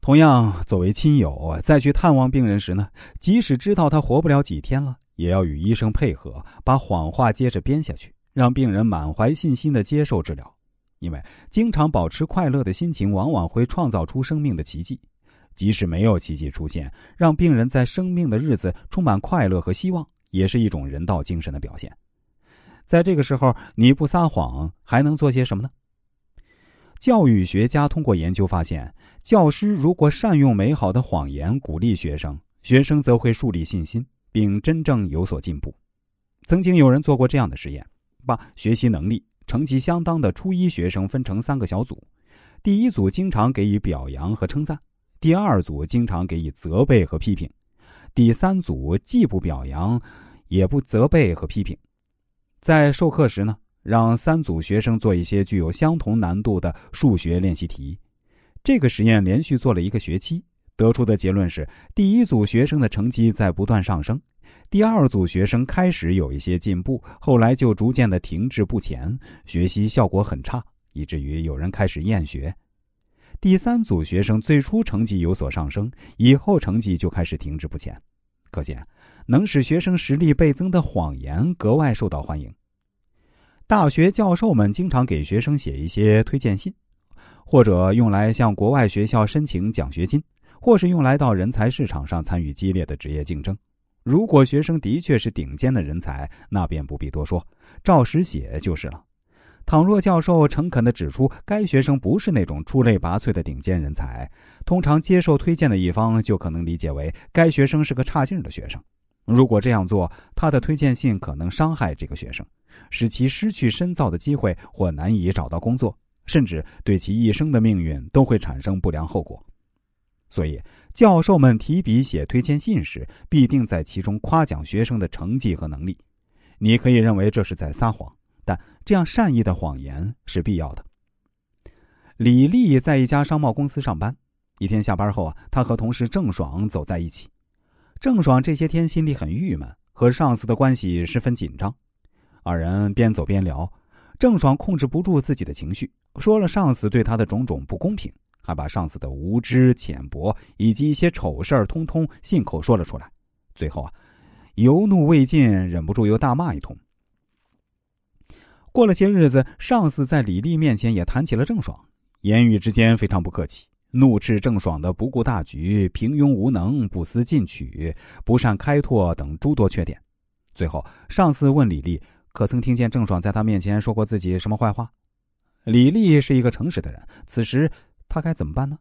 同样，作为亲友再去探望病人时呢，即使知道他活不了几天了，也要与医生配合，把谎话接着编下去，让病人满怀信心的接受治疗。因为经常保持快乐的心情，往往会创造出生命的奇迹。即使没有奇迹出现，让病人在生命的日子充满快乐和希望，也是一种人道精神的表现。在这个时候，你不撒谎，还能做些什么呢？教育学家通过研究发现，教师如果善用美好的谎言鼓励学生，学生则会树立信心，并真正有所进步。曾经有人做过这样的实验，把学习能力、成绩相当的初一学生分成三个小组，第一组经常给予表扬和称赞，第二组经常给予责备和批评，第三组既不表扬，也不责备和批评。在授课时呢？让三组学生做一些具有相同难度的数学练习题。这个实验连续做了一个学期，得出的结论是：第一组学生的成绩在不断上升，第二组学生开始有一些进步，后来就逐渐的停滞不前，学习效果很差，以至于有人开始厌学。第三组学生最初成绩有所上升，以后成绩就开始停滞不前。可见，能使学生实力倍增的谎言格外受到欢迎。大学教授们经常给学生写一些推荐信，或者用来向国外学校申请奖学金，或是用来到人才市场上参与激烈的职业竞争。如果学生的确是顶尖的人才，那便不必多说，照实写就是了。倘若教授诚恳的指出该学生不是那种出类拔萃的顶尖人才，通常接受推荐的一方就可能理解为该学生是个差劲的学生。如果这样做，他的推荐信可能伤害这个学生。使其失去深造的机会，或难以找到工作，甚至对其一生的命运都会产生不良后果。所以，教授们提笔写推荐信时，必定在其中夸奖学生的成绩和能力。你可以认为这是在撒谎，但这样善意的谎言是必要的。李丽在一家商贸公司上班，一天下班后啊，她和同事郑爽走在一起。郑爽这些天心里很郁闷，和上司的关系十分紧张。二人边走边聊，郑爽控制不住自己的情绪，说了上司对他的种种不公平，还把上司的无知、浅薄以及一些丑事儿通通信口说了出来。最后啊，油怒未尽，忍不住又大骂一通。过了些日子，上司在李丽面前也谈起了郑爽，言语之间非常不客气，怒斥郑爽的不顾大局、平庸无能、不思进取、不善开拓等诸多缺点。最后，上司问李丽。可曾听见郑爽在他面前说过自己什么坏话？李丽是一个诚实的人，此时她该怎么办呢？